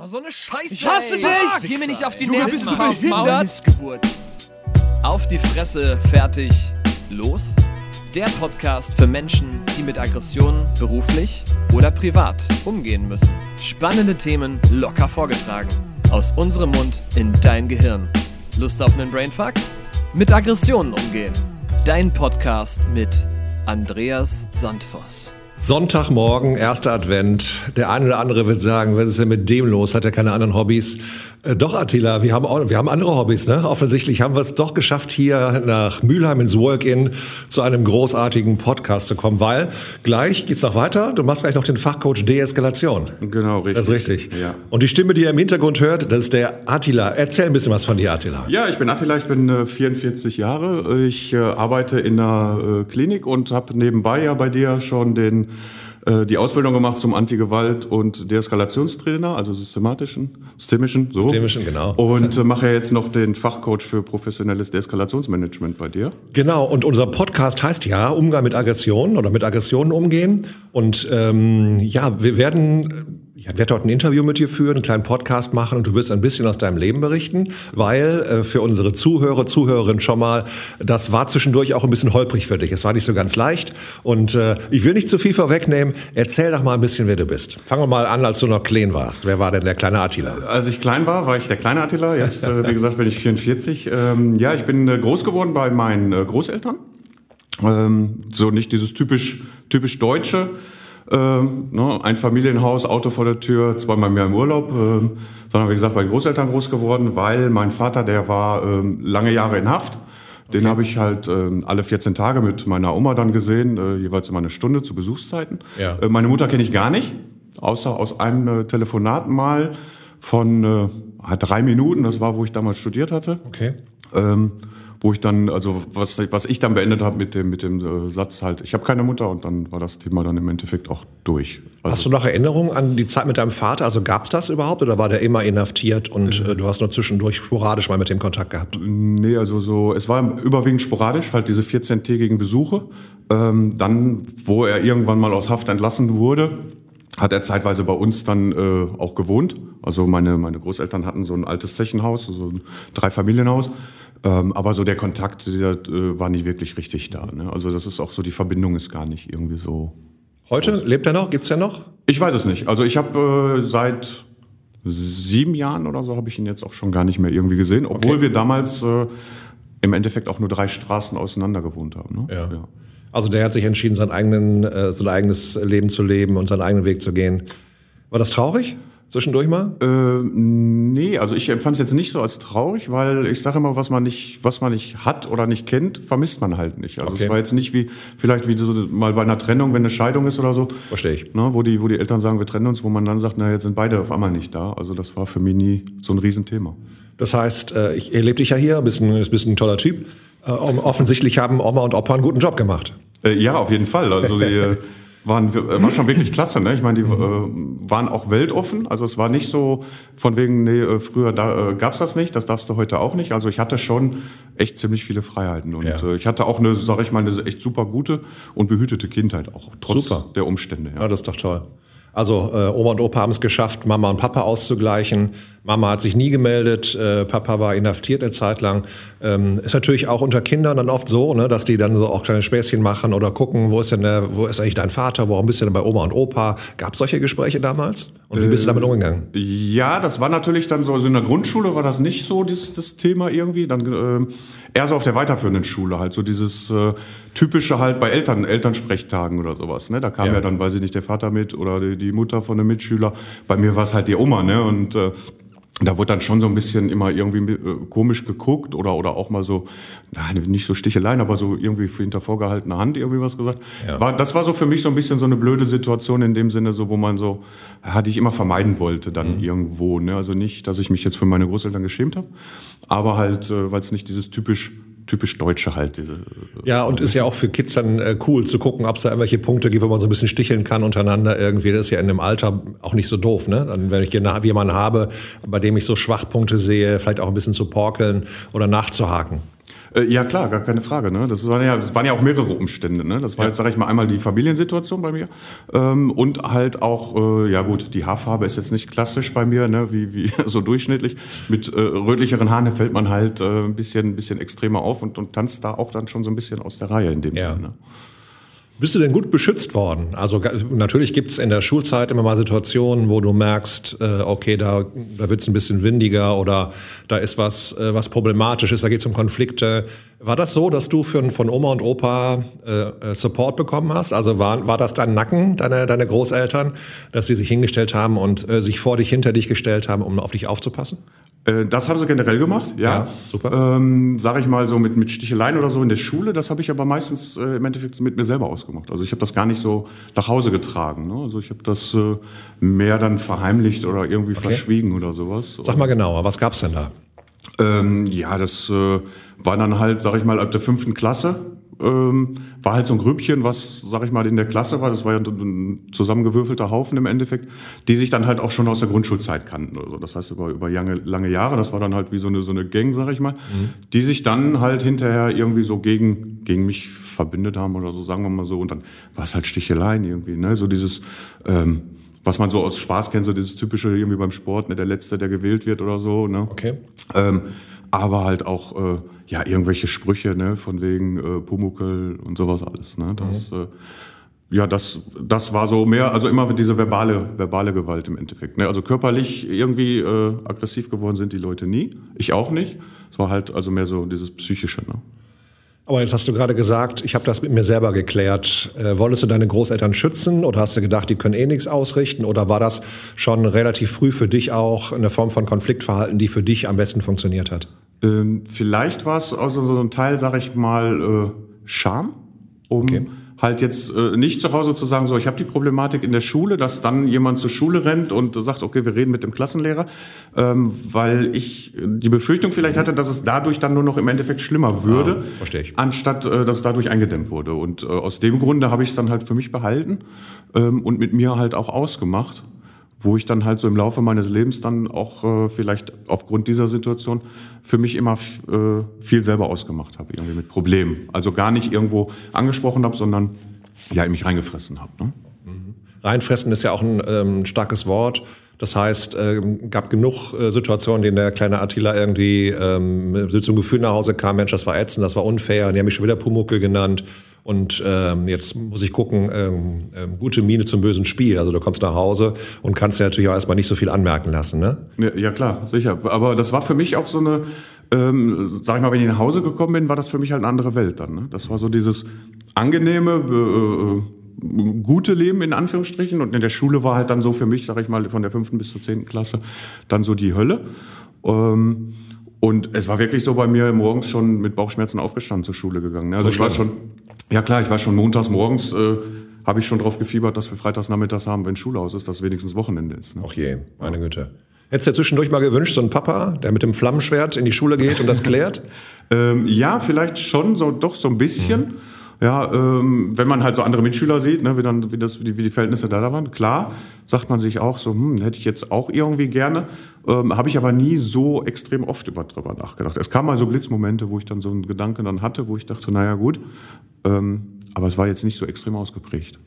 Oh, so eine Scheiße. Ich hasse ey. dich! Geh mir nicht auf die Nerven. bist du behindert? Auf die Fresse, fertig, los? Der Podcast für Menschen, die mit Aggressionen beruflich oder privat umgehen müssen. Spannende Themen locker vorgetragen. Aus unserem Mund in dein Gehirn. Lust auf einen Brainfuck? Mit Aggressionen umgehen. Dein Podcast mit Andreas Sandvoss. Sonntagmorgen, erster Advent. Der eine oder andere wird sagen, was ist denn mit dem los? Hat er keine anderen Hobbys? Äh, doch, Attila, wir haben, auch, wir haben andere Hobbys. Ne? Offensichtlich haben wir es doch geschafft, hier nach Mülheim ins Work-In zu einem großartigen Podcast zu kommen, weil gleich geht's noch weiter. Du machst gleich noch den Fachcoach Deeskalation. Genau, richtig. Das ist richtig. Ja. Und die Stimme, die ihr im Hintergrund hört, das ist der Attila. Erzähl ein bisschen was von dir, Attila. Ja, ich bin Attila, ich bin äh, 44 Jahre. Ich äh, arbeite in einer äh, Klinik und habe nebenbei ja bei dir schon den, äh, die Ausbildung gemacht zum Antigewalt- und Deeskalationstrainer, also systematischen, systemischen, so. Systemischen, genau. Und äh, mache jetzt noch den Fachcoach für professionelles Deeskalationsmanagement bei dir. Genau, und unser Podcast heißt ja Umgang mit Aggressionen oder mit Aggressionen umgehen. Und ähm, ja, wir werden, ich werde dort ein Interview mit dir führen, einen kleinen Podcast machen und du wirst ein bisschen aus deinem Leben berichten, weil äh, für unsere Zuhörer, Zuhörerinnen schon mal, das war zwischendurch auch ein bisschen holprig für dich. Es war nicht so ganz leicht. Und äh, ich will nicht zu viel vorwegnehmen. Erzähl doch mal ein bisschen, wer du bist. Fangen wir mal an, als du noch klein warst. Wer war denn der kleine Attila? Als ich klein war, war ich der kleine Attila. Jetzt, äh, wie gesagt, bin ich 44. Ähm, ja, ich bin äh, groß geworden bei meinen äh, Großeltern. Ähm, so nicht dieses typisch, typisch Deutsche. Ähm, ne, ein Familienhaus, Auto vor der Tür, zweimal mehr im Urlaub, ähm, sondern wie gesagt bei den Großeltern groß geworden, weil mein Vater, der war ähm, lange Jahre in Haft. Den habe ich halt ähm, alle 14 Tage mit meiner Oma dann gesehen, äh, jeweils immer eine Stunde zu Besuchszeiten. Ja. Äh, meine Mutter kenne ich gar nicht, außer aus einem äh, Telefonat mal von äh, drei Minuten, das war, wo ich damals studiert hatte. Okay. Ähm, wo ich dann, also was, was ich dann beendet habe mit dem, mit dem äh, Satz halt, ich habe keine Mutter und dann war das Thema dann im Endeffekt auch durch. Also, Hast du noch Erinnerungen an die Zeit mit deinem Vater? Also gab's das überhaupt oder war der immer inhaftiert und äh, du hast nur zwischendurch sporadisch mal mit dem Kontakt gehabt? Nee, also so, es war überwiegend sporadisch, halt diese 14-tägigen Besuche. Ähm, dann, wo er irgendwann mal aus Haft entlassen wurde, hat er zeitweise bei uns dann äh, auch gewohnt. Also meine, meine Großeltern hatten so ein altes Zechenhaus, so ein Dreifamilienhaus. Ähm, aber so der Kontakt dieser, äh, war nicht wirklich richtig da. Ne? Also das ist auch so, die Verbindung ist gar nicht irgendwie so. Heute lebt er noch? Gibt's er noch? Ich weiß es nicht. Also ich habe äh, seit sieben Jahren oder so habe ich ihn jetzt auch schon gar nicht mehr irgendwie gesehen, obwohl Okay. wir damals äh, im Endeffekt auch nur drei Straßen auseinander gewohnt haben. Ne? Ja. Also der hat sich entschieden, sein, eigenen, äh, sein eigenes Leben zu leben und seinen eigenen Weg zu gehen. War das traurig? Zwischendurch mal? Äh, nee, also ich empfand es jetzt nicht so als traurig, weil ich sage immer, was man nicht, was man nicht hat oder nicht kennt, vermisst man halt nicht. Also Okay. es war jetzt nicht wie vielleicht wie so mal bei einer Trennung, wenn eine Scheidung ist oder so. Verstehe ich. Ne, wo die, wo die Eltern sagen, wir trennen uns, wo man dann sagt, na jetzt sind beide auf einmal nicht da. Also das war für mich nie so ein Riesenthema. Das heißt, äh, ich erlebe dich ja hier, bist ein, bist ein toller Typ. Äh, offensichtlich haben Oma und Opa einen guten Job gemacht. Äh, ja, auf jeden Fall. Also die waren, äh, war schon wirklich klasse. Ne? Ich meine, die äh, waren auch weltoffen. Also es war nicht so von wegen, nee, äh, früher da, äh, gab's das nicht, das darfst du heute auch nicht. Also ich hatte schon echt ziemlich viele Freiheiten. Und Ja. äh, ich hatte auch eine, sag ich mal, eine echt super gute und behütete Kindheit auch, trotz Super. der Umstände. Ja. Ja, das ist doch toll. Also äh, Oma und Opa haben es geschafft, Mama und Papa auszugleichen. Mama hat sich nie gemeldet, äh, Papa war inhaftiert eine Zeit lang. Ähm, ist natürlich auch unter Kindern dann oft so, ne, dass die dann so auch kleine Späßchen machen oder gucken, wo ist denn der, wo ist eigentlich dein Vater, warum bist du denn bei Oma und Opa? Gab es solche Gespräche damals? Und wie bist du damit umgegangen? Ja, das war natürlich dann so, also in der Grundschule war das nicht so das, das Thema irgendwie. Dann äh, eher so auf der weiterführenden Schule halt so dieses äh, typische halt bei Eltern, Elternsprechtagen oder sowas. Ne? Da kam Ja. ja. dann, weiß ich nicht, der Vater mit oder die, die Mutter von einem Mitschüler. Bei mir war es halt die Oma, ne? Und äh, da wurde dann schon so ein bisschen immer irgendwie äh, komisch geguckt oder, oder auch mal so, na, nicht so Sticheleien, aber so irgendwie hinter vorgehaltener Hand irgendwie was gesagt. Ja. War, das war so für mich so ein bisschen so eine blöde Situation in dem Sinne, so wo man so, ja, die ich immer vermeiden wollte dann irgendwo. Ne? Also nicht, dass ich mich jetzt für meine Großeltern geschämt habe, aber halt, äh, weil es nicht dieses typisch typisch Deutsche halt. Diese, Ja, und ist ja auch für Kids dann äh, cool zu gucken, ob es da irgendwelche Punkte gibt, wo man so ein bisschen sticheln kann untereinander irgendwie. Das ist ja in dem Alter auch nicht so doof, ne? Dann, wenn ich jemanden habe, bei dem ich so Schwachpunkte sehe, vielleicht auch ein bisschen zu porkeln oder nachzuhaken. Äh, ja klar, gar keine Frage. Ne? Das, waren ja, das waren ja auch mehrere Umstände. Ne? Das war ja. jetzt, sage ich mal, einmal die Familiensituation bei mir ähm, und halt auch, äh, ja gut, die Haarfarbe ist jetzt nicht klassisch bei mir, ne? wie, wie so durchschnittlich. Mit äh, rötlicheren Haaren fällt man halt äh, ein, bisschen, ein bisschen extremer auf und, und tanzt da auch dann schon so ein bisschen aus der Reihe in dem ja. Sinne. Ne? Bist du denn gut beschützt worden? Also natürlich gibt es in der Schulzeit immer mal Situationen, wo du merkst, äh, okay, da, da wird es ein bisschen windiger oder da ist was, äh, was problematisch ist, da geht es um Konflikte. War das so, dass du für, von Oma und Opa äh, Support bekommen hast? Also war, war das dein Nacken, deine, deine Großeltern, dass sie sich hingestellt haben und äh, sich vor dich, hinter dich gestellt haben, um auf dich aufzupassen? Äh, das haben sie generell gemacht, ja. ja super. Ähm, sag ich mal so mit, mit Sticheleien oder so in der Schule, das habe ich aber meistens äh, im Endeffekt mit mir selber ausgemacht. Also ich habe das gar nicht so nach Hause getragen. Ne? Also ich habe das äh, mehr dann verheimlicht oder irgendwie okay. verschwiegen oder sowas. Sag mal genauer, was gab's denn da? Ähm, ja, das äh, war dann halt, sag ich mal, ab der fünften Klasse ähm, war halt so ein Grüppchen, was, sag ich mal, in der Klasse war. Das war ja ein zusammengewürfelter Haufen im Endeffekt, die sich dann halt auch schon aus der Grundschulzeit kannten. Oder so. Das heißt, über, über lange, lange Jahre, das war dann halt wie so eine, so eine Gang, sag ich mal, mhm. die sich dann halt hinterher irgendwie so gegen, gegen mich verbindet haben oder so, sagen wir mal so. Und dann war es halt Sticheleien irgendwie, ne? So dieses, ähm, was man so aus Spaß kennt, so dieses typische irgendwie beim Sport, ne, der Letzte, der gewählt wird oder so. Ne? Okay. Ähm, aber halt auch äh, ja irgendwelche Sprüche ne, von wegen äh, Pumuckel und sowas alles. Ne? Das, mhm. äh, ja, das, das war so mehr, also immer diese verbale, verbale Gewalt im Endeffekt. Ne? Also körperlich irgendwie äh, aggressiv geworden sind die Leute nie. Ich auch nicht. Es war halt also mehr so dieses Psychische. Ne? Aber jetzt hast du gerade gesagt, ich habe das mit mir selber geklärt. Äh, wolltest du deine Großeltern schützen oder hast du gedacht, die können eh nichts ausrichten? Oder war das schon relativ früh für dich auch eine Form von Konfliktverhalten, die für dich am besten funktioniert hat? Ähm, vielleicht war es also so ein Teil, sag ich mal, äh, Scham, um okay halt jetzt äh, nicht zu Hause zu sagen, so ich habe die Problematik in der Schule, dass dann jemand zur Schule rennt und sagt, okay, wir reden mit dem Klassenlehrer, ähm, weil ich die Befürchtung vielleicht hatte, dass es dadurch dann nur noch im Endeffekt schlimmer würde, ah, verstehe ich. anstatt äh, dass es dadurch eingedämmt wurde. Und äh, aus dem Grunde habe ich es dann halt für mich behalten ähm, und mit mir halt auch ausgemacht wo ich dann halt so im Laufe meines Lebens dann auch äh, vielleicht aufgrund dieser Situation für mich immer äh, viel selber ausgemacht habe, irgendwie mit Problemen. Also gar nicht irgendwo angesprochen habe, sondern ja in mich reingefressen habe. Ne? Mhm. Reinfressen ist ja auch ein ähm, starkes Wort. Das heißt, äh, gab genug äh, Situationen, in der kleine Attila irgendwie ähm, so einem Gefühl nach Hause kam, Mensch, das war ätzend, das war unfair, und die haben mich schon wieder Pumuckel genannt. Und ähm, jetzt muss ich gucken, ähm, ähm, gute Miene zum bösen Spiel. Also du kommst nach Hause und kannst dir natürlich auch erstmal nicht so viel anmerken lassen, ne? Ja, ja klar, sicher. Aber das war für mich auch so eine, ähm, sag ich mal, wenn ich nach Hause gekommen bin, war das für mich halt eine andere Welt dann. Ne? Das war so dieses angenehme, äh, gute Leben in Anführungsstrichen. Und in der Schule war halt dann so für mich, sag ich mal, von der fünften bis zur zehnten Klasse dann so die Hölle. Ähm, und es war wirklich so bei mir morgens schon mit Bauchschmerzen aufgestanden zur Schule gegangen. Also ich war schon, ja klar, ich war schon montags morgens, äh, habe ich schon drauf gefiebert, dass wir freitags nachmittags haben, wenn Schule aus ist, dass wenigstens Wochenende ist. Ne? Ach je, meine Güte. Hättest du dir zwischendurch mal gewünscht, so ein Papa, der mit dem Flammenschwert in die Schule geht und das klärt? ähm, ja, vielleicht schon, so doch so ein bisschen. Mhm. Ja, ähm, wenn man halt so andere Mitschüler sieht, ne, wie, dann, wie, das, wie, die, Verhältnisse da, da waren, klar, sagt man sich auch so, hm, hätte ich jetzt auch irgendwie gerne. Ähm, Habe ich aber nie so extrem oft über, drüber nachgedacht. Es kam mal so Blitzmomente, wo ich dann so einen Gedanken dann hatte, wo ich dachte, naja gut, ähm, aber es war jetzt nicht so extrem ausgeprägt.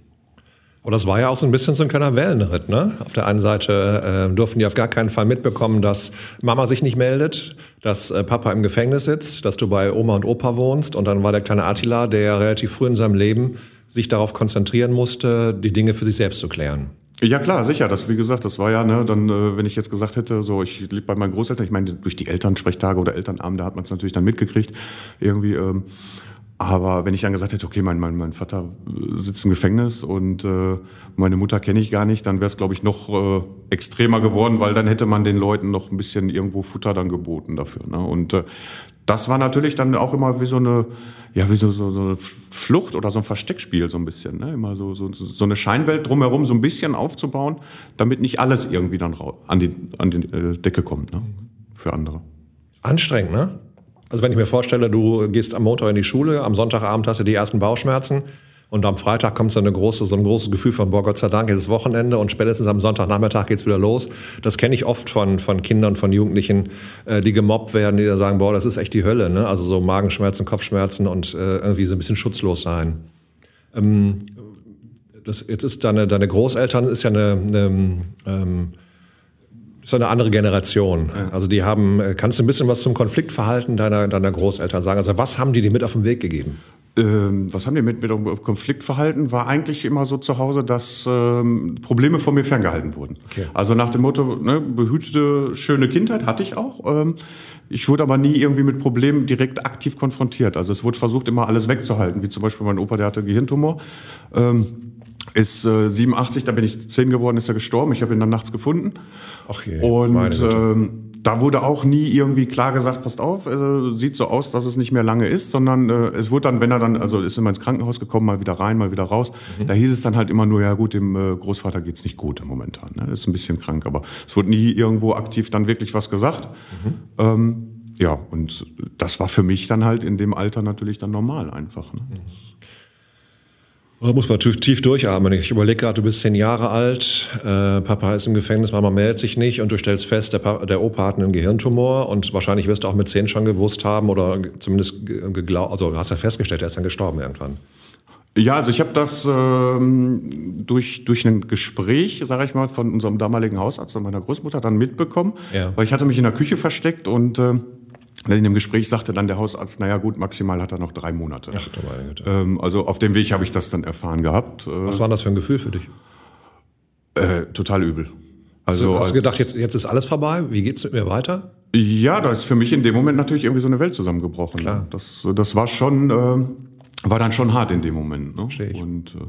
Und das war ja auch so ein bisschen so ein kleiner Wellenritt. Ne? Auf der einen Seite äh, durften die auf gar keinen Fall mitbekommen, dass Mama sich nicht meldet, dass äh, Papa im Gefängnis sitzt, dass du bei Oma und Opa wohnst. Und dann war der kleine Attila, der relativ früh in seinem Leben sich darauf konzentrieren musste, die Dinge für sich selbst zu klären. Ja klar, sicher. Das, wie gesagt, das war ja, ne, dann, äh, wenn ich jetzt gesagt hätte, so ich lebe bei meinen Großeltern, ich meine, durch die Elternsprechtage oder Elternabende hat man es natürlich dann mitgekriegt, irgendwie. Ähm, aber wenn ich dann gesagt hätte, okay, mein, mein, mein Vater äh, sitzt im Gefängnis und äh, meine Mutter kenne ich gar nicht, dann wäre es, glaube ich, noch äh, extremer geworden, weil dann hätte man den Leuten noch ein bisschen irgendwo Futter dann geboten dafür. Ne? Und äh, das war natürlich dann auch immer wie so eine, ja, wie so, so, so eine Flucht oder so ein Versteckspiel so ein bisschen. Ne? Immer so, so, so eine Scheinwelt drumherum so ein bisschen aufzubauen, damit nicht alles irgendwie dann an die, an die äh, Decke kommt ne? für andere. Anstrengend, ne? Also wenn ich mir vorstelle, du gehst am Montag in die Schule, am Sonntagabend hast du die ersten Bauchschmerzen Und am Freitag kommt so, eine große, so ein großes Gefühl von, boah, Gott sei Dank, es ist Wochenende und spätestens am Sonntagnachmittag geht's wieder los. Das kenne ich oft von, von Kindern, von Jugendlichen, äh, die gemobbt werden, die da sagen, boah, das ist echt die Hölle. Ne? Also so Magenschmerzen, Kopfschmerzen und äh, irgendwie so ein bisschen schutzlos sein. Ähm, das, jetzt ist deine, deine Großeltern ist ja eine, eine ähm, ist eine andere Generation. Also die haben, äh, kannst du ein bisschen was zum Konfliktverhalten deiner, deiner Großeltern sagen? Also was haben die dir mit auf den Weg gegeben? Ähm, was haben die mit, mit dem Konfliktverhalten? War eigentlich immer so zu Hause, dass ähm, Probleme von mir ferngehalten wurden. Okay. Also nach dem Motto, ne, behütete, schöne Kindheit hatte ich auch. Ähm, ich wurde aber nie irgendwie mit Problemen direkt aktiv konfrontiert. Also es wurde versucht, immer alles wegzuhalten. Wie zum Beispiel mein Opa, der hatte Gehirntumor. Ähm, ist äh, 87, da bin ich 10 geworden, ist er gestorben. Ich habe ihn dann nachts gefunden. Ach je, Und ähm, da wurde auch nie irgendwie klar gesagt, passt auf, äh, sieht so aus, dass es nicht mehr lange ist, sondern äh, es wurde dann, wenn er dann, also ist immer ins Krankenhaus gekommen, mal wieder rein, mal wieder raus. Mhm. Da hieß es dann halt immer nur, ja gut, dem äh, Großvater geht's nicht gut momentan. Ne? Ist ein bisschen krank, aber es wurde nie irgendwo aktiv dann wirklich was gesagt. Mhm. Ähm, ja, und das war für mich dann halt in dem Alter natürlich dann normal einfach. Ne? Mhm. Da muss man tief, tief durchatmen. Ich überlege gerade, du bist zehn Jahre alt, äh, Papa ist im Gefängnis, Mama meldet sich nicht und du stellst fest, der, Papa, der Opa hat einen Gehirntumor und wahrscheinlich wirst du auch mit zehn schon gewusst haben oder zumindest geglaubt, also hast ja festgestellt, er ist dann gestorben irgendwann. Ja, also ich habe das ähm, durch, durch ein Gespräch, sage ich mal, von unserem damaligen Hausarzt und meiner Großmutter dann mitbekommen, ja. weil ich hatte mich in der Küche versteckt und äh, in dem Gespräch sagte dann der Hausarzt, naja gut, maximal hat er noch drei Monate. Ach, du meine Güte. Ähm, also auf dem Weg habe ich das dann erfahren gehabt. Äh, Was war das für ein Gefühl für dich? Äh, total übel. Also, hast du gedacht, jetzt, jetzt ist alles vorbei? Wie geht's mit mir weiter? Ja, da ist für mich in dem Moment natürlich irgendwie so eine Welt zusammengebrochen. Klar. Das, das war schon, äh, war dann schon hart in dem Moment. Ne? Verstehe ich. Und, äh,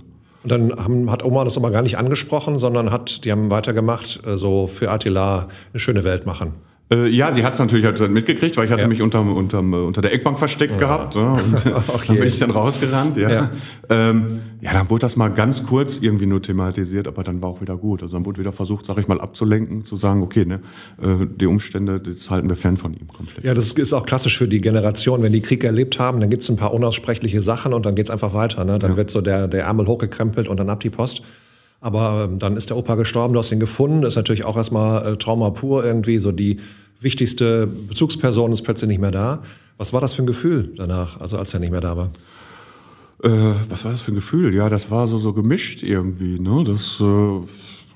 und dann haben, hat Oma das aber gar nicht angesprochen, sondern hat, die haben weitergemacht, äh, so für Attila eine schöne Welt machen. Äh, ja, sie hat es natürlich halt mitgekriegt, weil ich hatte ja. mich unterm, unterm, äh, unter der Eckbank versteckt ja. gehabt. Ja, und dann bin ich dann rausgerannt. Ja. Ja. Ähm, ja, dann wurde das mal ganz kurz irgendwie nur thematisiert, aber dann war auch wieder gut. Also dann wurde wieder versucht, sag ich mal, abzulenken, zu sagen, okay, ne, äh, die Umstände, das halten wir fern von ihm komplett. Ja, das ist auch klassisch für die Generation. Wenn die Krieg erlebt haben, dann gibt es ein paar unaussprechliche Sachen und dann geht's einfach weiter. Ne? Dann wird so der, der Ärmel hochgekrempelt und dann ab die Post. Aber ähm, dann ist der Opa gestorben, du hast ihn gefunden. Das ist natürlich auch erstmal äh, Trauma pur irgendwie, so die wichtigste Bezugsperson ist plötzlich nicht mehr da. Was war das für ein Gefühl danach, also als er nicht mehr da war? Äh, was war das für ein Gefühl? Ja, das war so, so gemischt irgendwie. Ne? Das äh,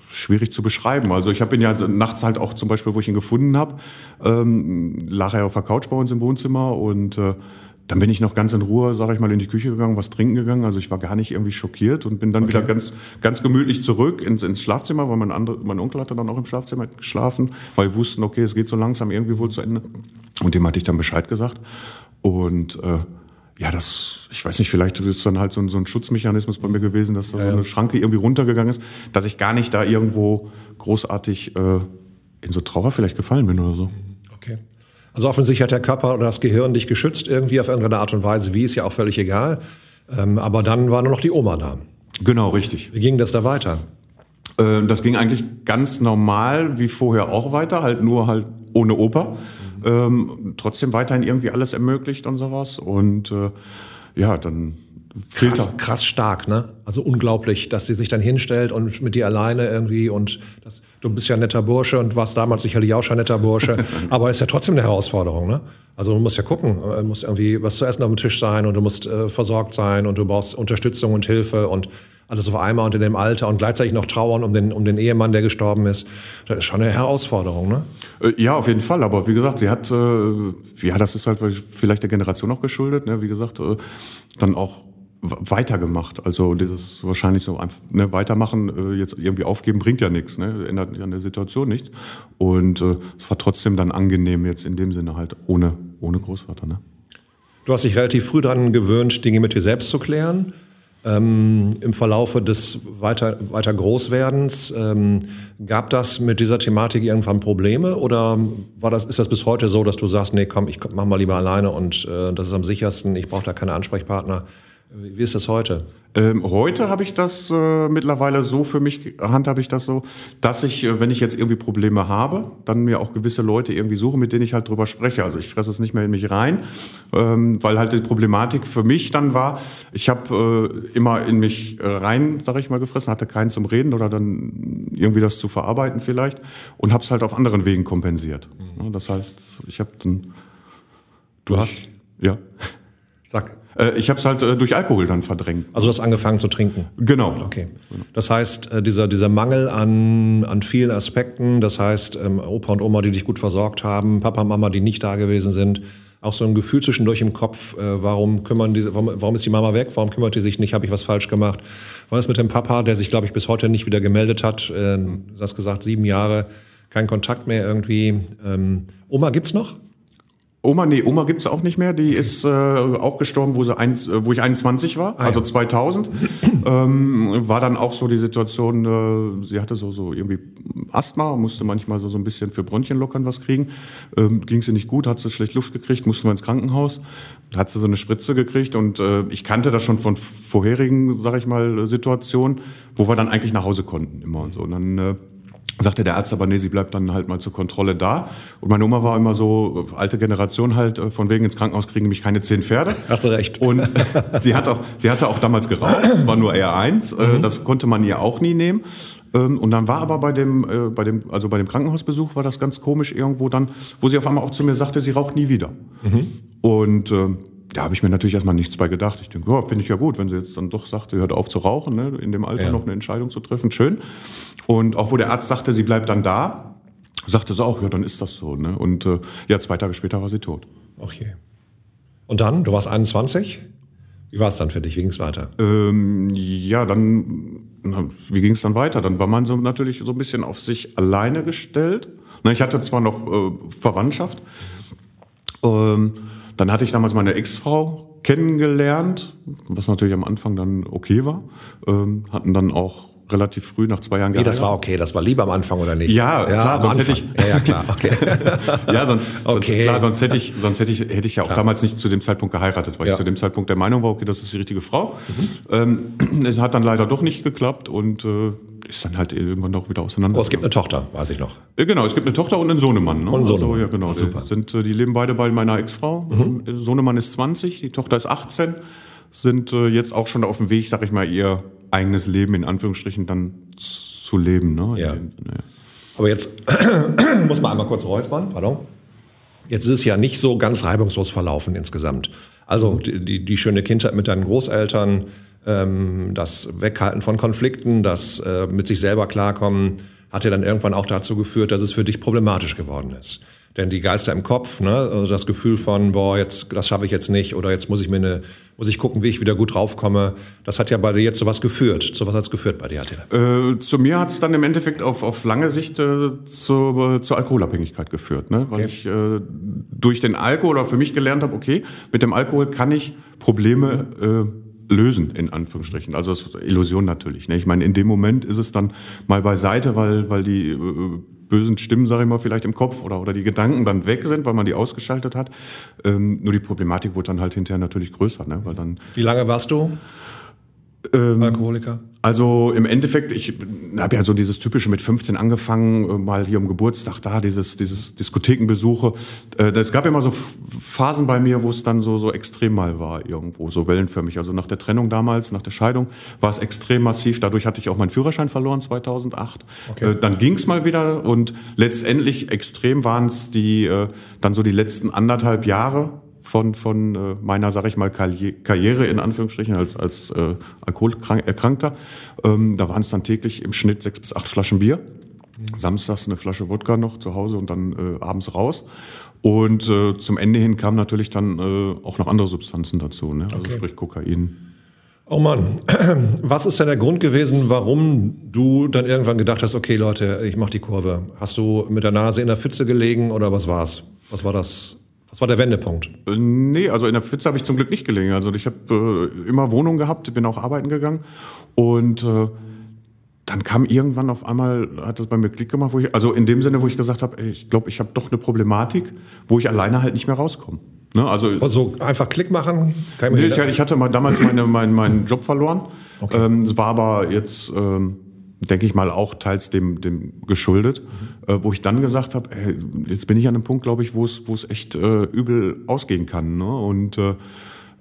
schwierig zu beschreiben. Also ich habe ihn ja nachts halt auch zum Beispiel, wo ich ihn gefunden habe, ähm, lag er auf der Couch bei uns im Wohnzimmer und äh, dann bin ich noch ganz in Ruhe, sage ich mal, in die Küche gegangen, was trinken gegangen. Also ich war gar nicht irgendwie schockiert und bin dann okay. wieder ganz, ganz gemütlich zurück ins, ins Schlafzimmer, weil mein, andere, mein Onkel hatte dann auch im Schlafzimmer geschlafen, weil wir wussten, okay, es geht so langsam irgendwie wohl zu Ende. Und dem hatte ich dann Bescheid gesagt. Und äh, ja, das, ich weiß nicht, vielleicht ist dann halt so ein, so ein Schutzmechanismus bei mir gewesen, dass da so eine Schranke irgendwie runtergegangen ist, dass ich gar nicht da irgendwo großartig äh, in so Trauer vielleicht gefallen bin oder so. Okay. Also offensichtlich hat der Körper oder das Gehirn dich geschützt irgendwie auf irgendeine Art und Weise. Wie ist ja auch völlig egal. Ähm, aber dann war nur noch die Oma da. Genau, richtig. Wie ging das da weiter? Äh, das ging eigentlich ganz normal wie vorher auch weiter, halt nur halt ohne Opa. Mhm. Ähm, trotzdem weiterhin irgendwie alles ermöglicht und sowas. Und äh, ja, dann Krass, krass stark, ne? Also unglaublich, dass sie sich dann hinstellt und mit dir alleine irgendwie und das, du bist ja ein netter Bursche und warst damals sicherlich auch schon ein netter Bursche, aber ist ja trotzdem eine Herausforderung, ne? Also du musst ja gucken, äh, muss irgendwie was zu essen auf dem Tisch sein und du musst äh, versorgt sein und du brauchst Unterstützung und Hilfe und alles auf einmal und in dem Alter und gleichzeitig noch trauern um den, um den Ehemann, der gestorben ist. Das ist schon eine Herausforderung, ne? Äh, ja, auf jeden Fall. Aber wie gesagt, sie hat, äh, ja, das ist halt vielleicht der Generation auch geschuldet, ne? Wie gesagt, äh, dann auch weitergemacht. Also dieses wahrscheinlich so einfach ne, weitermachen, äh, jetzt irgendwie aufgeben, bringt ja nichts, ne, ändert an der Situation nichts. Und äh, es war trotzdem dann angenehm jetzt in dem Sinne halt ohne, ohne Großvater. Ne? Du hast dich relativ früh daran gewöhnt, Dinge mit dir selbst zu klären. Ähm, Im Verlaufe des weiter, weiter Großwerdens ähm, gab das mit dieser Thematik irgendwann Probleme oder war das, ist das bis heute so, dass du sagst, nee, komm, ich mach mal lieber alleine und äh, das ist am sichersten, ich brauche da keine Ansprechpartner? Wie ist das heute? Ähm, heute habe ich das äh, mittlerweile so für mich, handhabe ich das so, dass ich, äh, wenn ich jetzt irgendwie Probleme habe, dann mir auch gewisse Leute irgendwie suche, mit denen ich halt drüber spreche. Also ich fresse es nicht mehr in mich rein, ähm, weil halt die Problematik für mich dann war, ich habe äh, immer in mich äh, rein, sage ich mal, gefressen, hatte keinen zum Reden oder dann irgendwie das zu verarbeiten vielleicht und habe es halt auf anderen Wegen kompensiert. Mhm. Das heißt, ich habe dann... Du hast... Ja. Sag. Äh, ich habe es halt äh, durch Alkohol dann verdrängt. Also du hast angefangen zu trinken? Genau. Okay. Das heißt, äh, dieser, dieser Mangel an, an vielen Aspekten, das heißt, ähm, Opa und Oma, die dich gut versorgt haben, Papa und Mama, die nicht da gewesen sind, auch so ein Gefühl zwischendurch im Kopf, warum kümmern diese, warum, warum ist die Mama weg, warum kümmert die sich nicht, habe ich was falsch gemacht? Was ist mit dem Papa, der sich, glaube ich, bis heute nicht wieder gemeldet hat? du hast gesagt, sieben Jahre, kein Kontakt mehr irgendwie. Ähm, Oma gibt's noch? Oma, nee, Oma gibt's auch nicht mehr. Die ist äh, auch gestorben, wo, sie eins, äh, wo ich 21 war, ah, also 2000. ähm, war dann auch so die Situation, äh, sie hatte so, so irgendwie Asthma, musste manchmal so, so ein bisschen für Bronchien lockern was kriegen. Ähm, Ging sie nicht gut, hat sie schlecht Luft gekriegt, mussten wir ins Krankenhaus. Hat sie so eine Spritze gekriegt und äh, ich kannte das schon von vorherigen, sag ich mal, Situationen, wo wir dann eigentlich nach Hause konnten immer und so. Und dann äh, sagte der Arzt aber, nee, sie bleibt dann halt mal zur Kontrolle da. Und meine Oma war immer so, alte Generation halt, äh, von wegen ins Krankenhaus kriegen mich keine zehn Pferde. Hat sie recht. Und sie hat auch, sie hatte auch damals geraucht, es war nur R1, äh, mhm. das konnte man ihr auch nie nehmen. Ähm, und dann war aber bei dem, äh, bei dem, also bei dem Krankenhausbesuch war das ganz komisch irgendwo dann, wo sie auf einmal auch zu mir sagte, sie raucht nie wieder. Mhm. Und da habe ich mir natürlich erstmal nichts bei gedacht. Ich denke, ja, finde ich ja gut, wenn sie jetzt dann doch sagt, sie hört auf zu rauchen, ne, in dem Alter ja. noch eine Entscheidung zu treffen, schön. Und auch wo der Arzt sagte, sie bleibt dann da, sagte sie auch, ja, dann ist das so. Ne? Und äh, ja, zwei Tage später war sie tot. Okay. Und dann, du warst 21? Wie war es dann für dich? Wie ging es weiter? Ähm, ja, dann, na, wie ging es dann weiter? Dann war man so natürlich so ein bisschen auf sich alleine gestellt. Na, ich hatte zwar noch äh, Verwandtschaft, ähm, dann hatte ich damals meine Ex-Frau kennengelernt, was natürlich am Anfang dann okay war. Ähm, hatten dann auch relativ früh nach zwei Jahren geheiratet. Nee, das war okay, das war lieber am Anfang oder nicht? Ja, ja klar, sonst hätte ich ja, ja klar, okay. ja, sonst, okay. sonst klar, sonst hätte ich sonst hätte ich hätte ich ja auch klar. damals nicht zu dem Zeitpunkt geheiratet, weil ja. ich zu dem Zeitpunkt der Meinung war, okay, das ist die richtige Frau. Mhm. Ähm, es hat dann leider doch nicht geklappt und äh, ist dann halt irgendwann auch wieder auseinander. Oh, es gibt eine Tochter, weiß ich noch. Äh, genau, es gibt eine Tochter und einen Sohnemann. Ne? Und einen Sohnemann. Also, ja, genau. Super. Die, sind, äh, die leben beide bei meiner Ex-Frau. Mhm. Sohnemann ist 20, die Tochter ist 18, sind äh, jetzt auch schon auf dem Weg, sag ich mal, ihr eigenes Leben in Anführungsstrichen dann zu leben. Ne? Ja. ja. Aber jetzt muss man einmal kurz räuspern, pardon. Jetzt ist es ja nicht so ganz reibungslos verlaufen insgesamt. Also die, die, die schöne Kindheit mit deinen Großeltern, ähm, das Weghalten von Konflikten, das äh, mit sich selber klarkommen, hat ja dann irgendwann auch dazu geführt, dass es für dich problematisch geworden ist. Denn die Geister im Kopf, ne, also das Gefühl von, boah, jetzt, das schaffe ich jetzt nicht oder jetzt muss ich mir eine, muss ich gucken, wie ich wieder gut draufkomme, das hat ja bei dir jetzt zu was geführt. Zu was hat es geführt bei dir, Attila? Äh, zu mir hat es dann im Endeffekt auf, auf lange Sicht äh, zu, äh, zur Alkoholabhängigkeit geführt. Ne? Weil okay. ich äh, durch den Alkohol oder für mich gelernt habe, okay, mit dem Alkohol kann ich Probleme äh, lösen, in Anführungsstrichen. Also das ist Illusion natürlich. Ne? Ich meine, in dem Moment ist es dann mal beiseite, weil, weil die äh, bösen Stimmen, sage ich mal, vielleicht im Kopf oder, oder die Gedanken dann weg sind, weil man die ausgeschaltet hat. Ähm, nur die Problematik wurde dann halt hinterher natürlich größer. Ne? Weil dann, Wie lange warst du ähm, Alkoholiker? Also im Endeffekt, ich habe ja so dieses typische mit 15 angefangen, äh, mal hier um Geburtstag da, dieses, dieses Diskothekenbesuche. Äh, es gab immer so Phasen bei mir, wo es dann so, so extrem mal war irgendwo, so wellenförmig. Also nach der Trennung damals, nach der Scheidung, war es extrem massiv. Dadurch hatte ich auch meinen Führerschein verloren 2008. Okay. Äh, dann ging es mal wieder und letztendlich extrem waren es die, dann so die letzten anderthalb Jahre, von, von äh, meiner, sag ich mal, Karriere in Anführungsstrichen als, als äh, Alkoholerkrankter. Ähm, da waren es dann täglich im Schnitt sechs bis acht Flaschen Bier. Mhm. Samstags eine Flasche Wodka noch zu Hause und dann äh, abends raus. Und äh, zum Ende hin kamen natürlich dann äh, auch noch andere Substanzen dazu, ne? also okay. sprich Kokain. Oh Mann, was ist denn der Grund gewesen, warum du dann irgendwann gedacht hast, okay Leute, ich mach die Kurve? Hast du mit der Nase in der Pfütze gelegen oder was war's? Was war das was war der Wendepunkt? Äh, nee, also in der Pfütze habe ich zum Glück nicht gelegen. Also ich habe äh, immer Wohnung gehabt, bin auch arbeiten gegangen und äh, dann kam irgendwann auf einmal, hat das bei mir Klick gemacht, wo ich, also in dem Sinne, wo ich gesagt habe, ey, ich glaube, ich habe doch eine Problematik, wo ich alleine halt nicht mehr rauskomme. Ne? Also, also einfach Klick machen? Nee, ich, ich, hatte mal damals meine, mein, meinen Job verloren. Okay. Ähm, es war aber jetzt, ähm, denke ich mal, auch teils dem, dem geschuldet, mhm. äh, wo ich dann gesagt habe, ey, jetzt bin ich an einem Punkt, glaube ich, wo es, wo es echt äh, übel ausgehen kann. Ne? Und äh,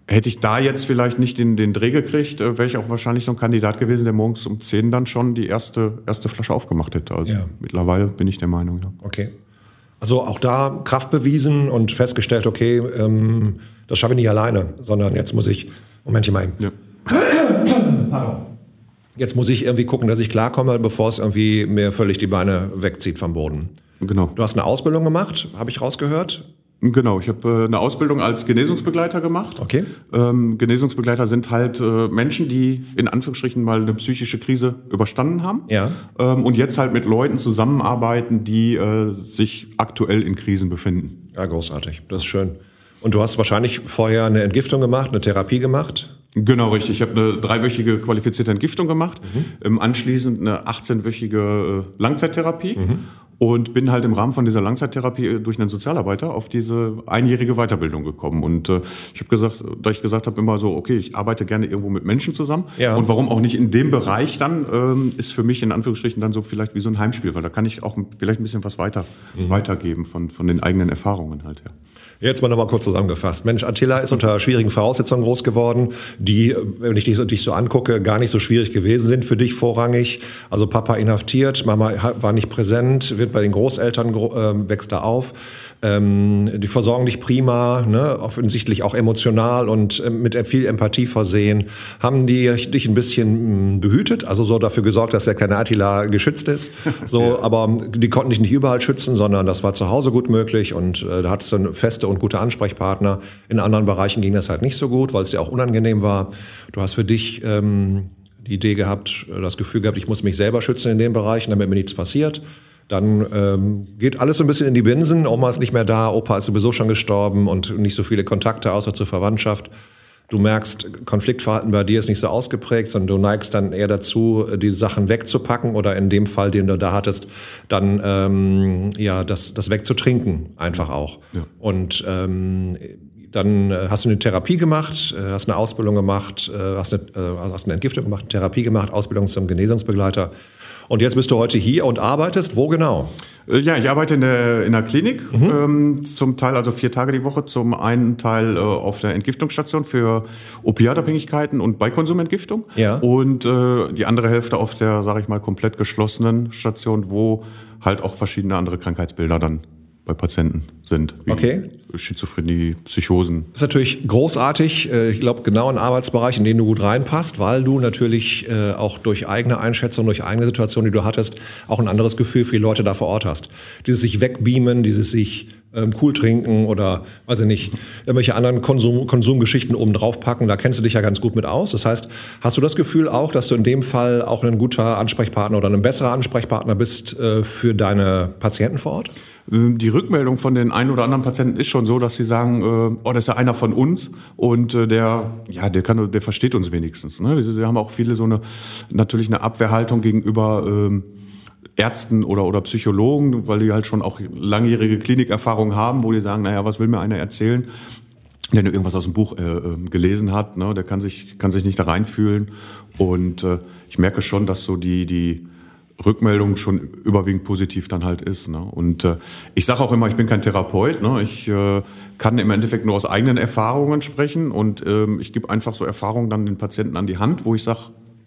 Hätte ich da jetzt vielleicht nicht den, den Dreh gekriegt, äh, wäre ich auch wahrscheinlich so ein Kandidat gewesen, der morgens um 10 dann schon die erste, erste Flasche aufgemacht hätte. Also ja. mittlerweile bin ich der Meinung, ja. Okay. Also auch da Kraft bewiesen und festgestellt, okay, ähm, das schaffe ich nicht alleine, sondern jetzt muss ich, Moment mal. Ja. Pardon. Jetzt muss ich irgendwie gucken, dass ich klarkomme, bevor es irgendwie mir völlig die Beine wegzieht vom Boden. Genau. Du hast eine Ausbildung gemacht, habe ich rausgehört. Genau, ich habe äh, eine Ausbildung als Genesungsbegleiter gemacht. Okay. Ähm, Genesungsbegleiter sind halt äh, Menschen, die in Anführungsstrichen mal eine psychische Krise überstanden haben. Ja. Ähm, und jetzt halt mit Leuten zusammenarbeiten, die äh, sich aktuell in Krisen befinden. Ja, großartig. Das ist schön. Und du hast wahrscheinlich vorher eine Entgiftung gemacht, eine Therapie gemacht? Genau, richtig. Ich habe eine dreiwöchige qualifizierte Entgiftung gemacht, mhm. anschließend eine 18-wöchige äh, Langzeittherapie. Mhm und bin halt im Rahmen von dieser Langzeittherapie äh, durch einen Sozialarbeiter auf diese einjährige Weiterbildung gekommen. Und äh, ich habe gesagt, da ich gesagt habe immer so, okay, ich arbeite gerne irgendwo mit Menschen zusammen. Ja. Und warum auch nicht in dem Bereich dann, ähm, ist für mich in Anführungsstrichen dann so vielleicht wie so ein Heimspiel, weil da kann ich auch vielleicht ein bisschen was weiter, mhm. weitergeben von, von den eigenen Erfahrungen halt, ja. Jetzt mal nochmal kurz zusammengefasst. Mensch, Attila ist unter schwierigen Voraussetzungen groß geworden, die, wenn ich dich, dich so angucke, gar nicht so schwierig gewesen sind für dich vorrangig. Also Papa inhaftiert, Mama war nicht präsent, wird bei den Großeltern, äh, wächst da auf. Ähm, die versorgen dich prima, ne? offensichtlich auch emotional und äh, mit viel Empathie versehen. Haben die dich ein bisschen mh, behütet, also so dafür gesorgt, dass der kleine Attila geschützt ist. So, ja. aber die konnten dich nicht überall schützen, sondern das war zu Hause gut möglich und äh, da hattest du feste und gute Ansprechpartner. In anderen Bereichen ging das halt nicht so gut, weil es dir auch unangenehm war. Du hast für dich ähm, die Idee gehabt, das Gefühl gehabt, ich muss mich selber schützen in den Bereichen, damit mir nichts passiert. Dann ähm, geht alles so ein bisschen in die Binsen. Oma ist nicht mehr da, Opa ist sowieso schon gestorben und nicht so viele Kontakte außer zur Verwandtschaft. Du merkst, Konfliktverhalten bei dir ist nicht so ausgeprägt, sondern du neigst dann eher dazu, die Sachen wegzupacken oder in dem Fall, den du da hattest, dann ähm, ja das, das wegzutrinken einfach auch. Ja. Und ähm, dann äh, hast du eine Therapie gemacht, äh, hast eine Ausbildung gemacht, äh, hast eine, hast eine Entgiftung gemacht, Therapie gemacht, Ausbildung zum Genesungsbegleiter. Und jetzt bist du heute hier und arbeitest wo genau? Äh, ja, ich arbeite in der, in der Klinik, mhm. ähm, zum Teil also vier Tage die Woche, zum einen Teil äh, auf der Entgiftungsstation für Opiatabhängigkeiten und Beikonsumentgiftung ja. und äh, die andere Hälfte auf der, sage ich mal, komplett geschlossenen Station, wo halt auch verschiedene andere Krankheitsbilder dann bei Patienten sind. okay. Schizophrenie, Psychosen. Das ist natürlich großartig. Äh, ich glaube, genau ein Arbeitsbereich, in den du gut reinpasst, weil du natürlich äh, auch durch eigene Einschätzung, durch eigene Situation, die du hattest, auch ein anderes Gefühl für die Leute da vor Ort hast. Dieses sich wegbeamen, dieses sich ähm, cool trinken oder, weiß ich nicht, irgendwelche anderen Konsum, Konsumgeschichten oben drauf packen. Da kennst du dich ja ganz gut mit aus. Das heißt, hast du das Gefühl auch, dass du in dem Fall auch ein guter Ansprechpartner oder ein besserer Ansprechpartner bist äh, für deine Patienten vor Ort? Ähm, die Rückmeldung von den einen oder anderen Patienten ist schon so, dass sie sagen, äh, oh, das ist ja einer von uns und äh, der, ja, der kann, der versteht uns wenigstens. Ne? Sie haben auch viele so eine, natürlich eine Abwehrhaltung gegenüber ähm, Ärzten oder, oder Psychologen, weil die halt schon auch langjährige Klinikerfahrung haben, wo die sagen, naja, was will mir einer erzählen? der nur irgendwas aus dem Buch äh, ähm, gelesen hat, ne, der kann sich, kann sich nicht da reinfühlen. Und äh, ich merke schon, dass so die, die Rückmeldung schon überwiegend positiv dann halt ist. Ne? Und äh, ich sage auch immer, ich bin kein Therapeut. Ne? Ich äh, kann im Endeffekt nur aus eigenen Erfahrungen sprechen und ähm, ich gebe einfach so Erfahrungen dann den Patienten an die Hand, wo ich sage,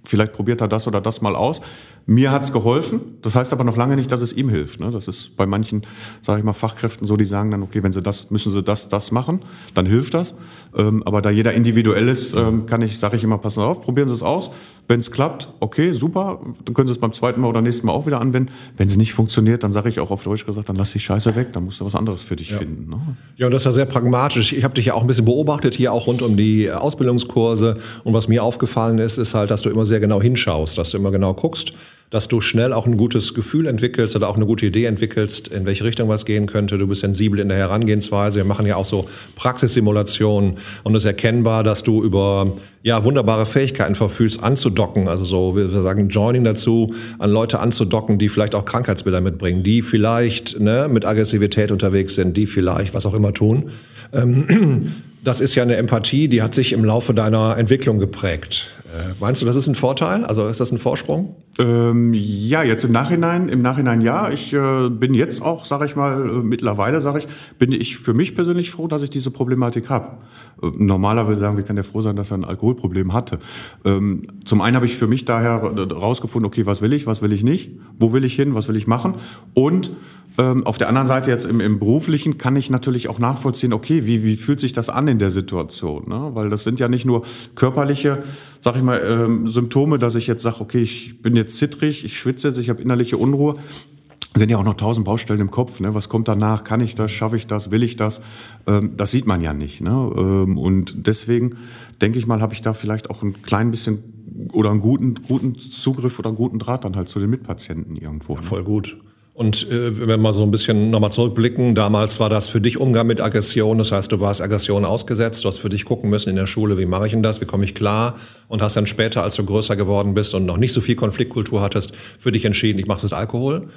vielleicht probiert er das oder das mal aus. Mir hat's geholfen. Das heißt aber noch lange nicht, dass es ihm hilft. Ne? Das ist bei manchen, sage ich mal, Fachkräften so, die sagen dann, okay, wenn sie das, müssen sie das, das machen, dann hilft das. Ähm, aber da jeder individuell ist, ähm, kann ich, sage ich immer, passen auf, probieren Sie es aus. Wenn es klappt, okay, super, dann können Sie es beim zweiten Mal oder nächsten Mal auch wieder anwenden. Wenn es nicht funktioniert, dann sage ich auch auf Deutsch gesagt, dann lass die Scheiße weg, dann musst du was anderes für dich ja. finden. Ne? Ja, und das ist ja sehr pragmatisch. Ich habe dich ja auch ein bisschen beobachtet, hier auch rund um die Ausbildungskurse. Und was mir aufgefallen ist, ist halt, dass du immer sehr genau hinschaust, dass du immer genau guckst, dass du schnell auch ein gutes Gefühl entwickelst oder auch eine gute Idee entwickelst, in welche Richtung was gehen könnte. Du bist sensibel in der Herangehensweise. Wir machen ja auch so Praxissimulationen und es ist erkennbar, dass du über ja, wunderbare Fähigkeiten verfügst, anzudocken. Also so, wir sagen Joining dazu, an Leute anzudocken, die vielleicht auch Krankheitsbilder mitbringen, die vielleicht ne, mit Aggressivität unterwegs sind, die vielleicht was auch immer tun. Ähm, das ist ja eine Empathie, die hat sich im Laufe deiner Entwicklung geprägt. Äh, meinst du, das ist ein Vorteil? Also ist das ein Vorsprung? Ähm, ja, jetzt im Nachhinein, im Nachhinein ja. Ich äh, bin jetzt auch, sage ich mal, äh, mittlerweile sage ich, bin ich für mich persönlich froh, dass ich diese Problematik habe. Äh, normalerweise sagen wir, kann ja froh sein, dass er ein Alkoholproblem hatte. Ähm, zum einen habe ich für mich daher rausgefunden, okay, was will ich, was will ich nicht, wo will ich hin, was will ich machen und ähm, auf der anderen Seite jetzt im, im Beruflichen kann ich natürlich auch nachvollziehen, okay, wie, wie fühlt sich das an in der Situation? Ne? Weil das sind ja nicht nur körperliche, sag ich mal, ähm, Symptome, dass ich jetzt sage, okay, ich bin jetzt zittrig, ich schwitze jetzt, ich habe innerliche Unruhe sind ja auch noch tausend Baustellen im Kopf. Ne? Was kommt danach? Kann ich das? Schaffe ich das? Will ich das? Ähm, das sieht man ja nicht. Ne? Ähm, und deswegen denke ich mal, habe ich da vielleicht auch ein klein bisschen oder einen guten, guten Zugriff oder einen guten Draht dann halt zu den Mitpatienten irgendwo. Ja, voll gut. Und äh, wenn wir mal so ein bisschen nochmal zurückblicken, damals war das für dich Umgang mit Aggression, das heißt, du warst Aggression ausgesetzt, du hast für dich gucken müssen in der Schule, wie mache ich denn das, wie komme ich klar? Und hast dann später, als du größer geworden bist und noch nicht so viel Konfliktkultur hattest, für dich entschieden, ich mache das Alkohol.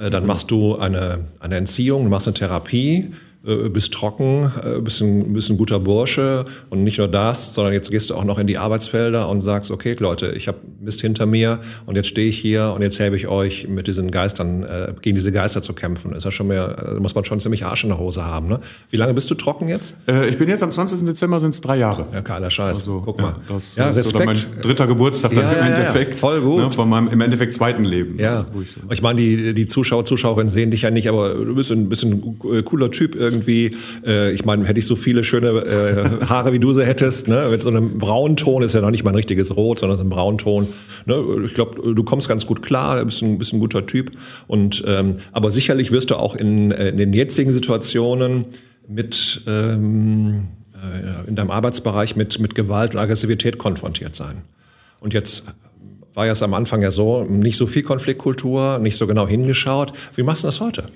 Äh, dann machst du eine, eine Entziehung, du machst eine Therapie, äh, bist trocken, äh, bist ein, bist ein guter Bursche und nicht nur das, sondern jetzt gehst du auch noch in die Arbeitsfelder und sagst, okay Leute, ich habe Mist hinter mir und jetzt stehe ich hier und jetzt helfe ich euch mit diesen Geistern, äh, gegen diese Geister zu kämpfen. Ist ja schon mehr, äh, muss man schon ziemlich Arsch in der Hose haben. Ne? Wie lange bist du trocken jetzt? Äh, ich bin jetzt am 20. Dezember sind es drei Jahre. Ja, geiler Scheiß. Also, Guck mal. Ja, das ja, ist Respekt. mein dritter Geburtstag ja, im Endeffekt. Ja, voll gut. Ne, von meinem im Endeffekt zweiten Leben. Ja. Ich, ich meine, die, die Zuschauer, Zuschauerinnen sehen dich ja nicht, aber du bist ein bisschen cooler Typ irgendwie äh, ich meine, hätte ich so viele schöne äh, Haare, wie du sie hättest, ne? mit so einem Braunton, ist ja noch nicht mal ein richtiges Rot, sondern so ein Braunton. Ne? Ich glaube, du kommst ganz gut klar, bist ein, bist ein guter Typ. Und, ähm, aber sicherlich wirst du auch in, äh, in den jetzigen Situationen mit ähm, äh, in deinem Arbeitsbereich mit, mit Gewalt und Aggressivität konfrontiert sein. Und jetzt war ja es am Anfang ja so, nicht so viel Konfliktkultur, nicht so genau hingeschaut. Wie machst du das heute?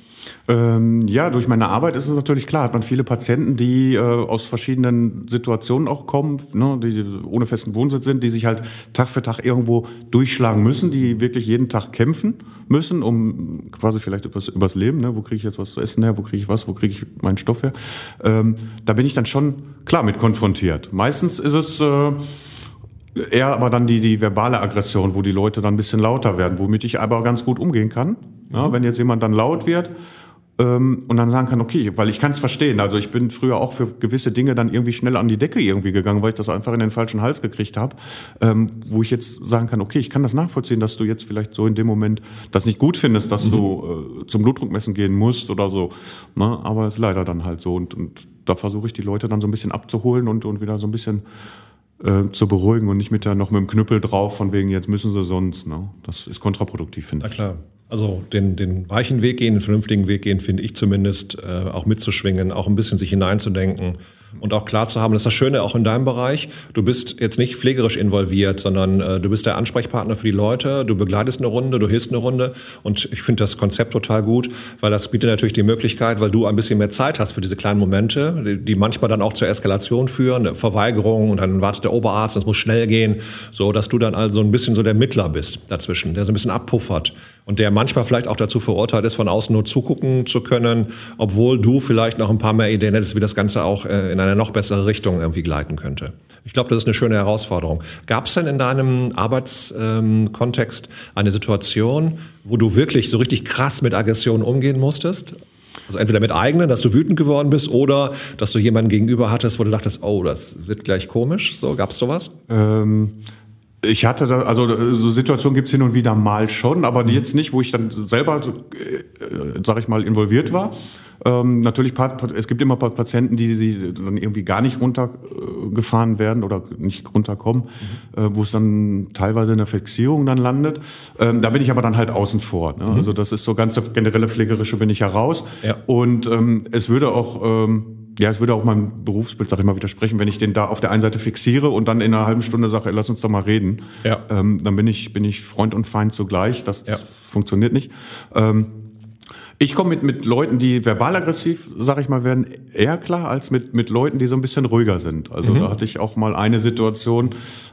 Ähm, ja, durch meine Arbeit ist es natürlich klar, hat man viele Patienten, die äh, aus verschiedenen Situationen auch kommen, ne, die ohne festen Wohnsitz sind, die sich halt Tag für Tag irgendwo durchschlagen müssen, die wirklich jeden Tag kämpfen müssen, um quasi vielleicht übers, übers Leben, ne, wo kriege ich jetzt was zu essen her, wo kriege ich was, wo kriege ich meinen Stoff her. Ähm, da bin ich dann schon klar mit konfrontiert. Meistens ist es äh, eher aber dann die, die verbale Aggression, wo die Leute dann ein bisschen lauter werden, womit ich aber ganz gut umgehen kann. Ja, wenn jetzt jemand dann laut wird und dann sagen kann, okay, weil ich kann es verstehen. Also ich bin früher auch für gewisse Dinge dann irgendwie schnell an die Decke irgendwie gegangen, weil ich das einfach in den falschen Hals gekriegt habe, ähm, wo ich jetzt sagen kann, okay, ich kann das nachvollziehen, dass du jetzt vielleicht so in dem Moment das nicht gut findest, dass mhm. du äh, zum Blutdruckmessen gehen musst oder so. Ne? Aber es ist leider dann halt so und, und da versuche ich die Leute dann so ein bisschen abzuholen und, und wieder so ein bisschen äh, zu beruhigen und nicht mit da noch mit dem Knüppel drauf, von wegen, jetzt müssen sie sonst. Ne? Das ist kontraproduktiv, finde ich. Na klar. Also den, den weichen Weg gehen, den vernünftigen Weg gehen, finde ich zumindest, äh, auch mitzuschwingen, auch ein bisschen sich hineinzudenken und auch klar zu haben, das ist das Schöne auch in deinem Bereich, du bist jetzt nicht pflegerisch involviert, sondern äh, du bist der Ansprechpartner für die Leute, du begleitest eine Runde, du hilfst eine Runde. Und ich finde das Konzept total gut, weil das bietet natürlich die Möglichkeit, weil du ein bisschen mehr Zeit hast für diese kleinen Momente, die, die manchmal dann auch zur Eskalation führen, eine Verweigerung und dann wartet der Oberarzt, es muss schnell gehen, so dass du dann also ein bisschen so der Mittler bist dazwischen, der so ein bisschen abpuffert und der manchmal vielleicht auch dazu verurteilt ist, von außen nur zugucken zu können, obwohl du vielleicht noch ein paar mehr Ideen hättest, wie das Ganze auch äh, in eine noch bessere Richtung irgendwie gleiten könnte. Ich glaube, das ist eine schöne Herausforderung. Gab es denn in deinem Arbeitskontext ähm, eine Situation, wo du wirklich so richtig krass mit Aggressionen umgehen musstest? Also entweder mit eigenen, dass du wütend geworden bist, oder dass du jemanden gegenüber hattest, wo du dachtest, oh, das wird gleich komisch. So, gab es sowas? Ähm ich hatte da, also so Situationen gibt's hin und wieder mal schon, aber jetzt nicht, wo ich dann selber, äh, sag ich mal, involviert war. Ähm, natürlich, es gibt immer Patienten, die, die dann irgendwie gar nicht runtergefahren werden oder nicht runterkommen, mhm. äh, wo es dann teilweise in der Fixierung dann landet. Ähm, da bin ich aber dann halt außen vor. Ne? Mhm. Also das ist so ganz generelle Pflegerische bin ich heraus. Ja. Und ähm, es würde auch... Ähm, ja, es würde auch meinem Berufsbild, sag ich mal, widersprechen, wenn ich den da auf der einen Seite fixiere und dann in einer halben Stunde sage, lass uns doch mal reden. Ja. Ähm, dann bin ich, bin ich Freund und Feind zugleich. Das, das Ja. funktioniert nicht. Ähm, ich komme mit, mit Leuten, die verbal aggressiv, sag ich mal, werden eher klar als mit, mit Leuten, die so ein bisschen ruhiger sind. Also da hatte ich auch mal eine Situation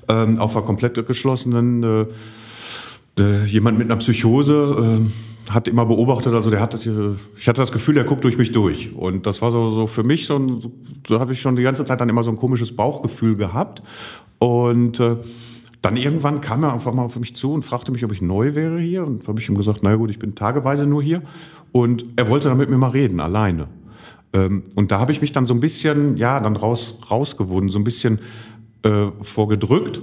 ähm, auf einer komplett geschlossenen, äh, äh, jemand mit einer Psychose äh, hat immer beobachtet, also der äh, ich hatte das Gefühl, der guckt durch mich durch. Und das war so, so für mich so ein, so habe ich schon die ganze Zeit dann immer so ein komisches Bauchgefühl gehabt. Und äh, dann irgendwann kam er einfach mal auf mich zu und fragte mich, ob ich neu wäre hier. Und habe ich ihm gesagt, naja gut, ich bin tageweise nur hier. Und er wollte dann mit mir mal reden, alleine. Ähm, und da habe ich mich dann so ein bisschen, ja, dann raus, rausgewunden, so ein bisschen äh, vorgedrückt,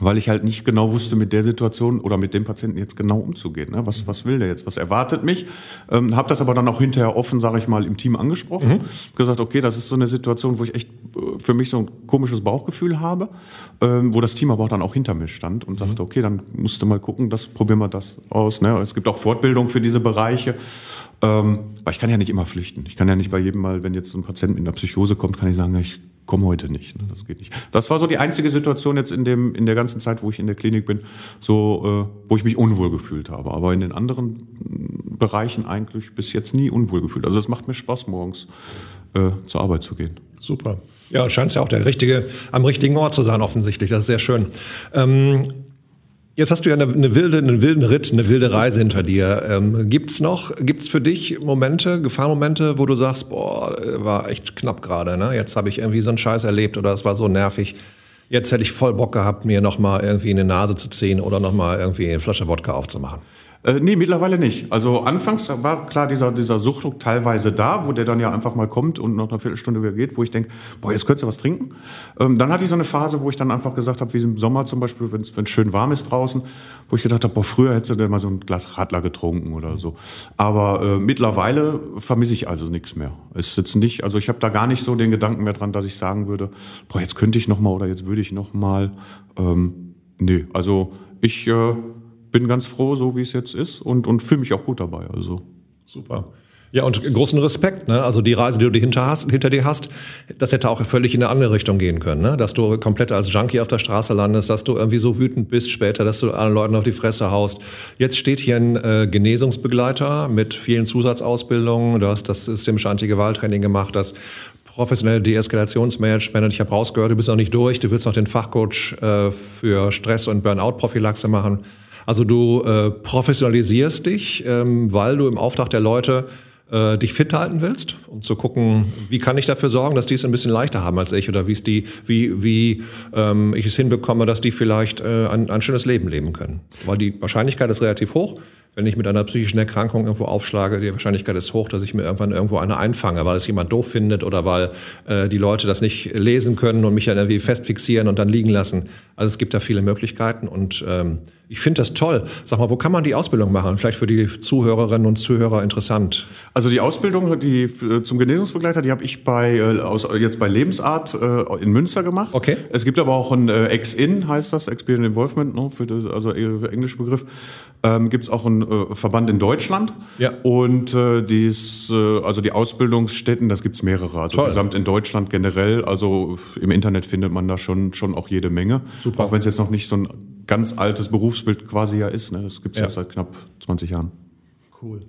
weil ich halt nicht genau wusste, mit der Situation oder mit dem Patienten jetzt genau umzugehen. Ne? Was, was will der jetzt? Was erwartet mich? Ähm, habe das aber dann auch hinterher offen, sage ich mal, im Team angesprochen. Gesagt, okay, das ist so eine Situation, wo ich echt äh, für mich so ein komisches Bauchgefühl habe, ähm, wo das Team aber auch dann auch hinter mir stand und sagte, okay, dann musst du mal gucken, das probieren wir das aus. Ne? Es gibt auch Fortbildung für diese Bereiche. Ähm, weil ich kann ja nicht immer flüchten. Ich kann ja nicht bei jedem Mal, wenn jetzt ein Patient mit einer Psychose kommt, kann ich sagen, ich komme heute nicht. Ne? Das geht nicht. Das war so die einzige Situation jetzt in, dem, in der ganzen Zeit, wo ich in der Klinik bin, so, äh, wo ich mich unwohl gefühlt habe. Aber in den anderen mm, Bereichen eigentlich bis jetzt nie unwohl gefühlt. Also es macht mir Spaß, morgens äh, zur Arbeit zu gehen. Super. Ja, scheint ja auch der richtige, am richtigen Ort zu sein, offensichtlich. Das ist sehr schön. Ähm, jetzt hast du ja eine, eine wilde, einen wilden Ritt, eine wilde Reise hinter dir. Ähm, gibt's noch, gibt's für dich Momente, Gefahrmomente, wo du sagst, boah, war echt knapp gerade, ne? Jetzt habe ich irgendwie so einen Scheiß erlebt oder es war so nervig. Jetzt hätte ich voll Bock gehabt, mir nochmal irgendwie in die Nase zu ziehen oder nochmal irgendwie eine Flasche Wodka aufzumachen. Äh, nee, mittlerweile nicht. Also anfangs war klar dieser, dieser Suchtdruck teilweise da, wo der dann ja einfach mal kommt und nach einer Viertelstunde wieder geht, wo ich denke, boah, jetzt könntest du was trinken. Ähm, dann hatte ich so eine Phase, wo ich dann einfach gesagt habe, wie im Sommer zum Beispiel, wenn es schön warm ist draußen, wo ich gedacht habe, boah, früher hättest du denn mal so ein Glas Radler getrunken oder so. Aber äh, mittlerweile vermisse ich also nichts mehr. Es ist jetzt nicht, also ich habe da gar nicht so den Gedanken mehr dran, dass ich sagen würde, boah, jetzt könnte ich noch mal oder jetzt würde ich noch mal. Ähm, nee, also ich äh, bin ganz froh, so wie es jetzt ist und, und fühle mich auch gut dabei. Also. Super. Ja, und großen Respekt. Ne? Also die Reise, die du hinter, hast, hinter dir hast, das hätte auch völlig in eine andere Richtung gehen können. Ne? Dass du komplett als Junkie auf der Straße landest, dass du irgendwie so wütend bist später, dass du allen Leuten auf die Fresse haust. Jetzt steht hier ein äh, Genesungsbegleiter mit vielen Zusatzausbildungen. Du hast das systemische Antigewalttraining gemacht, das professionelle Deeskalationsmanagement. Und ich habe rausgehört, du bist noch nicht durch. Du willst noch den Fachcoach äh, für Stress- und Burnout-Prophylaxe machen. Also du äh, professionalisierst dich, ähm, weil du im Auftrag der Leute äh, dich fit halten willst, um zu gucken, wie kann ich dafür sorgen, dass die es ein bisschen leichter haben als ich oder wie es die, wie, wie ähm, ich es hinbekomme, dass die vielleicht äh, ein, ein schönes Leben leben können. Weil die Wahrscheinlichkeit ist relativ hoch. Wenn ich mit einer psychischen Erkrankung irgendwo aufschlage, die Wahrscheinlichkeit ist hoch, dass ich mir irgendwann irgendwo eine einfange, weil es jemand doof findet oder weil äh, die Leute das nicht lesen können und mich dann irgendwie festfixieren und dann liegen lassen. Also es gibt da viele Möglichkeiten und ähm, ich finde das toll. Sag mal, wo kann man die Ausbildung machen? Vielleicht für die Zuhörerinnen und Zuhörer interessant. Also die Ausbildung die, äh, zum Genesungsbegleiter, die habe ich bei, äh, aus, jetzt bei Lebensart äh, in Münster gemacht. Okay. Es gibt aber auch ein äh, Ex-In, heißt das, Experience Involvement, ne, für das, also äh, englische Begriff. Ähm, gibt es auch einen äh, Verband in Deutschland. Ja. Und äh, dies, äh, also die Ausbildungsstätten, das gibt es mehrere. Also Toll. gesamt in Deutschland generell. Also im Internet findet man da schon, schon auch jede Menge. Super. Auch wenn es jetzt noch nicht so ein ganz altes Berufsbild quasi ja ist. Ne? Das gibt es Ja. erst seit knapp 20 Jahren. Cool.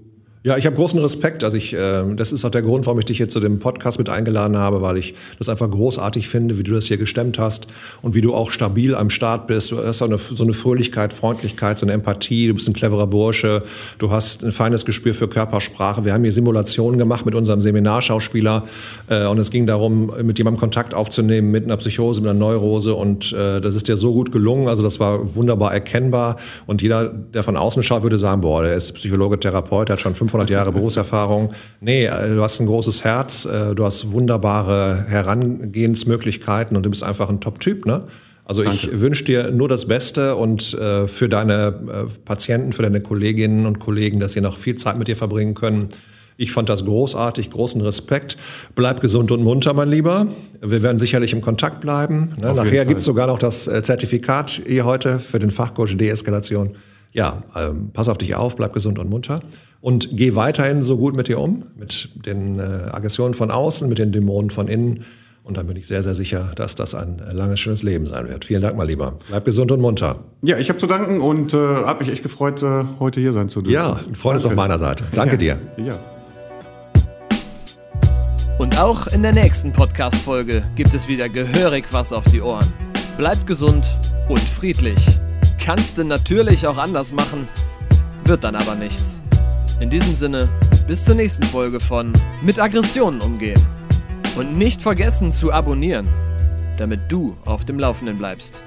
Ja, ich habe großen Respekt. Also ich, äh, das ist auch der Grund, warum ich dich hier zu dem Podcast mit eingeladen habe, weil ich das einfach großartig finde, wie du das hier gestemmt hast und wie du auch stabil am Start bist. Du hast so eine, so eine Fröhlichkeit, Freundlichkeit, so eine Empathie. Du bist ein cleverer Bursche. Du hast ein feines Gespür für Körpersprache. Wir haben hier Simulationen gemacht mit unserem Seminarschauspieler äh, und es ging darum, mit jemandem Kontakt aufzunehmen mit einer Psychose, mit einer Neurose und äh, das ist dir so gut gelungen. Also das war wunderbar erkennbar und jeder, der von außen schaut, würde sagen, boah, der ist Psychologe, Therapeut, der hat schon 500 Jahre Berufserfahrung. Nee, äh, du hast ein großes Herz, äh, du hast wunderbare Herangehensmöglichkeiten und du bist einfach ein Top-Typ, ne? Also ich wünsche dir nur das Beste und äh, für deine äh, Patienten, für deine Kolleginnen und Kollegen, dass sie noch viel Zeit mit dir verbringen können. Ich fand das großartig, großen Respekt. Bleib gesund und munter, mein Lieber. Wir werden sicherlich im Kontakt bleiben. Ne? Nachher gibt es sogar noch das äh, Zertifikat hier heute für den Fachcoach Deeskalation. Ja, ähm, pass auf dich auf, bleib gesund und munter. Und geh weiterhin so gut mit dir um, mit den äh, Aggressionen von außen, mit den Dämonen von innen. Und dann bin ich sehr, sehr sicher, dass das ein äh, langes, schönes Leben sein wird. Vielen Dank, mal lieber. Bleib gesund und munter. Ja, ich habe zu danken und äh, habe mich echt gefreut, äh, heute hier sein zu dürfen. Ja, Freude ist auf meiner Seite. Danke ja. dir. Ja. Und auch in der nächsten Podcast-Folge gibt es wieder gehörig was auf die Ohren. Bleibt gesund und friedlich. Kannst du natürlich auch anders machen, wird dann aber nichts. In diesem Sinne, bis zur nächsten Folge von Mit Aggressionen umgehen. Und nicht vergessen zu abonnieren, damit du auf dem Laufenden bleibst.